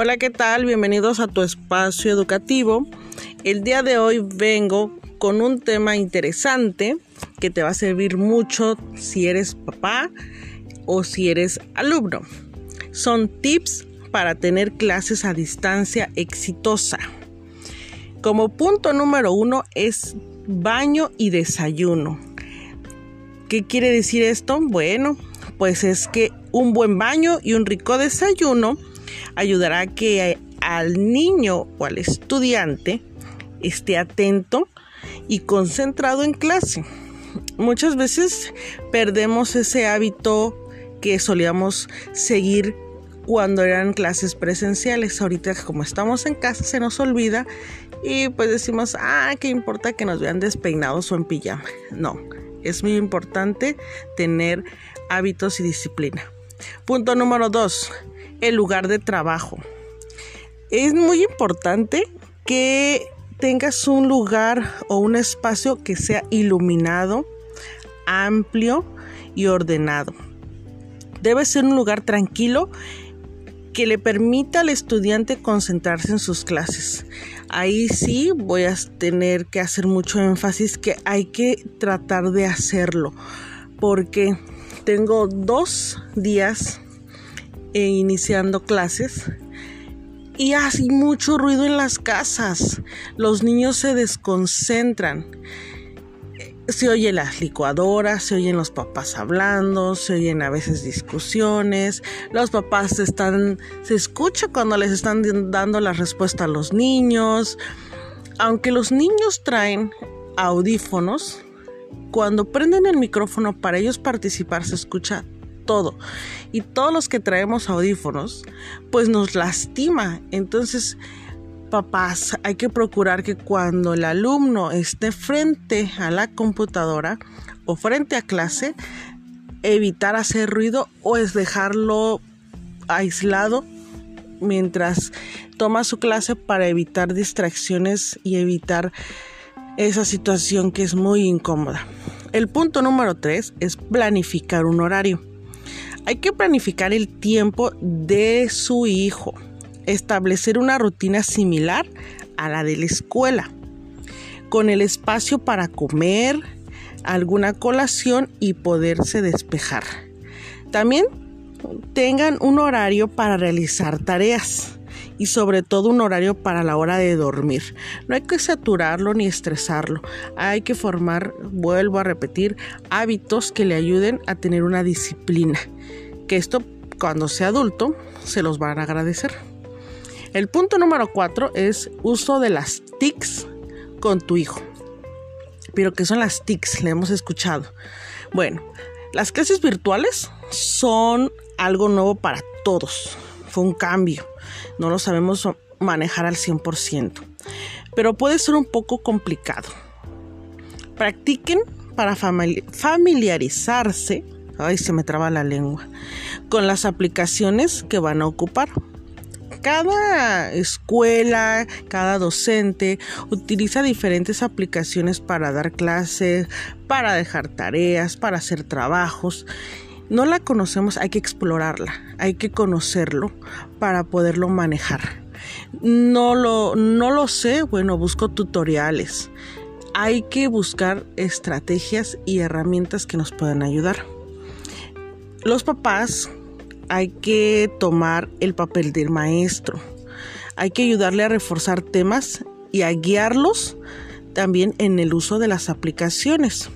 Hola, ¿qué tal? Bienvenidos a tu espacio educativo. El día de hoy vengo con un tema interesante que te va a servir mucho si eres papá o si eres alumno. Son tips para tener clases a distancia exitosa. Como punto número uno es baño y desayuno. ¿Qué quiere decir esto? Bueno, pues es que un buen baño y un rico desayuno ayudará a que al niño o al estudiante esté atento y concentrado en clase. Muchas veces perdemos ese hábito que solíamos seguir cuando eran clases presenciales. Ahorita como estamos en casa se nos olvida y pues decimos, ah, ¿qué importa que nos vean despeinados o en pijama? No, es muy importante tener hábitos y disciplina. Punto número dos, el lugar de trabajo. Es muy importante que tengas un lugar o un espacio que sea iluminado, amplio y ordenado. Debe ser un lugar tranquilo que le permita al estudiante concentrarse en sus clases. Ahí sí voy a tener que hacer mucho énfasis que hay que tratar de hacerlo porque tengo dos días eh, iniciando clases y hace mucho ruido en las casas. Los niños se desconcentran. Se oyen las licuadoras, se oyen los papás hablando, se oyen a veces discusiones. Los papás están, se escucha cuando les están dando la respuesta a los niños. Aunque los niños traen audífonos, cuando prenden el micrófono para ellos participar se escucha todo. Y todos los que traemos audífonos, pues nos lastima. Entonces, papás, hay que procurar que cuando el alumno esté frente a la computadora o frente a clase, evitar hacer ruido o es dejarlo aislado mientras toma su clase para evitar distracciones y evitar esa situación que es muy incómoda. El punto número tres es planificar un horario. Hay que planificar el tiempo de su hijo, establecer una rutina similar a la de la escuela, con el espacio para comer, alguna colación y poderse despejar. También tengan un horario para realizar tareas y sobre todo un horario para la hora de dormir. No hay que saturarlo ni estresarlo. Hay que formar, vuelvo a repetir, hábitos que le ayuden a tener una disciplina. Que esto cuando sea adulto se los van a agradecer. El punto número cuatro es uso de las TICs con tu hijo. Pero ¿qué son las TICs? Le hemos escuchado. Bueno, las clases virtuales son algo nuevo para todos. Fue un cambio no lo sabemos manejar al 100%, pero puede ser un poco complicado. Practiquen para familiarizarse, ay se me traba la lengua, con las aplicaciones que van a ocupar. Cada escuela, cada docente utiliza diferentes aplicaciones para dar clases, para dejar tareas, para hacer trabajos no la conocemos, hay que explorarla, hay que conocerlo para poderlo manejar. No lo, no lo sé, bueno, busco tutoriales. Hay que buscar estrategias y herramientas que nos puedan ayudar. Los papás hay que tomar el papel del maestro. Hay que ayudarle a reforzar temas y a guiarlos también en el uso de las aplicaciones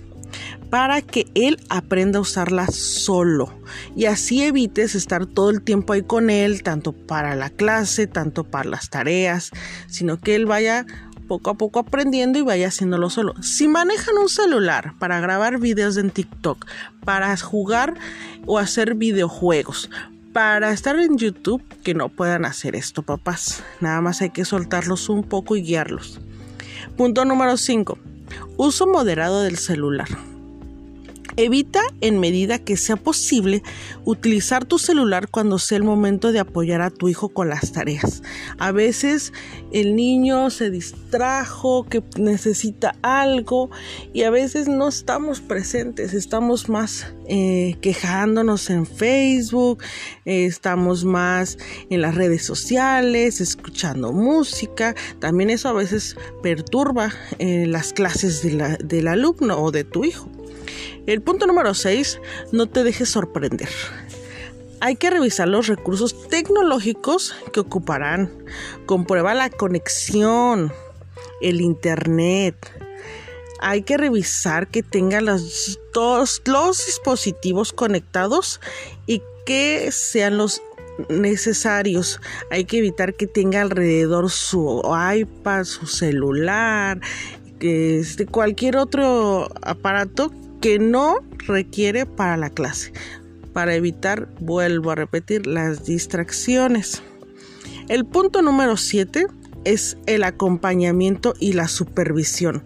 para que él aprenda a usarla solo y así evites estar todo el tiempo ahí con él, tanto para la clase, tanto para las tareas, sino que él vaya poco a poco aprendiendo y vaya haciéndolo solo. Si manejan un celular para grabar videos en TikTok, para jugar o hacer videojuegos, para estar en YouTube, que no puedan hacer esto, papás. Nada más hay que soltarlos un poco y guiarlos. Punto número 5. Uso moderado del celular. Evita en medida que sea posible utilizar tu celular cuando sea el momento de apoyar a tu hijo con las tareas. A veces el niño se distrajo, que necesita algo y a veces no estamos presentes, estamos más eh, quejándonos en Facebook, estamos más en las redes sociales, escuchando música. También eso a veces perturba eh, las clases del alumno o de tu hijo. El punto número 6, no te dejes sorprender. Hay que revisar los recursos tecnológicos que ocuparán. Comprueba la conexión, el internet. Hay que revisar que tengan los, todos los dispositivos conectados y que sean los necesarios. Hay que evitar que tenga alrededor su iPad, su celular, este, cualquier otro aparato que no requiere para la clase, para evitar, vuelvo a repetir, las distracciones. El punto número 7 es el acompañamiento y la supervisión.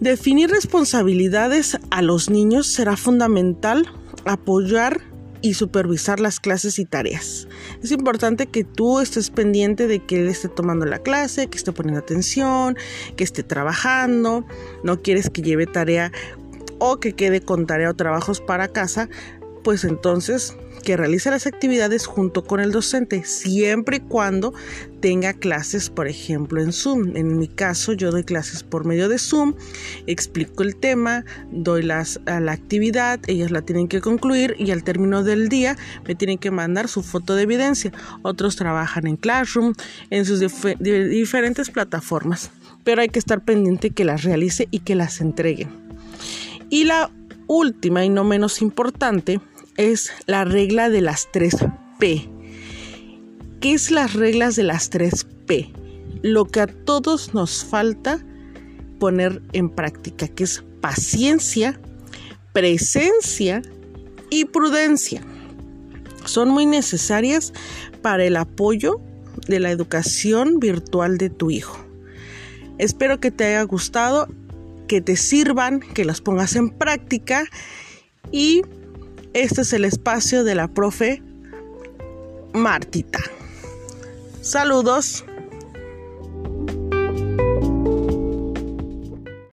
Definir responsabilidades a los niños será fundamental apoyar y supervisar las clases y tareas. Es importante que tú estés pendiente de que él esté tomando la clase, que esté poniendo atención, que esté trabajando. No quieres que lleve tarea o que quede con tarea o trabajos para casa, pues entonces que realice las actividades junto con el docente, siempre y cuando tenga clases, por ejemplo, en Zoom. En mi caso, yo doy clases por medio de Zoom, explico el tema, doy las, a la actividad, ellas la tienen que concluir y al término del día me tienen que mandar su foto de evidencia. Otros trabajan en Classroom, en sus diferentes plataformas, pero hay que estar pendiente que las realice y que las entreguen. Y la última y no menos importante es la regla de las 3 P. ¿Qué es las reglas de las 3 P? Lo que a todos nos falta poner en práctica, que es paciencia, presencia y prudencia. Son muy necesarias para el apoyo de la educación virtual de tu hijo. Espero que te haya gustado que te sirvan, que las pongas en práctica y este es el espacio de la profe Martita. Saludos.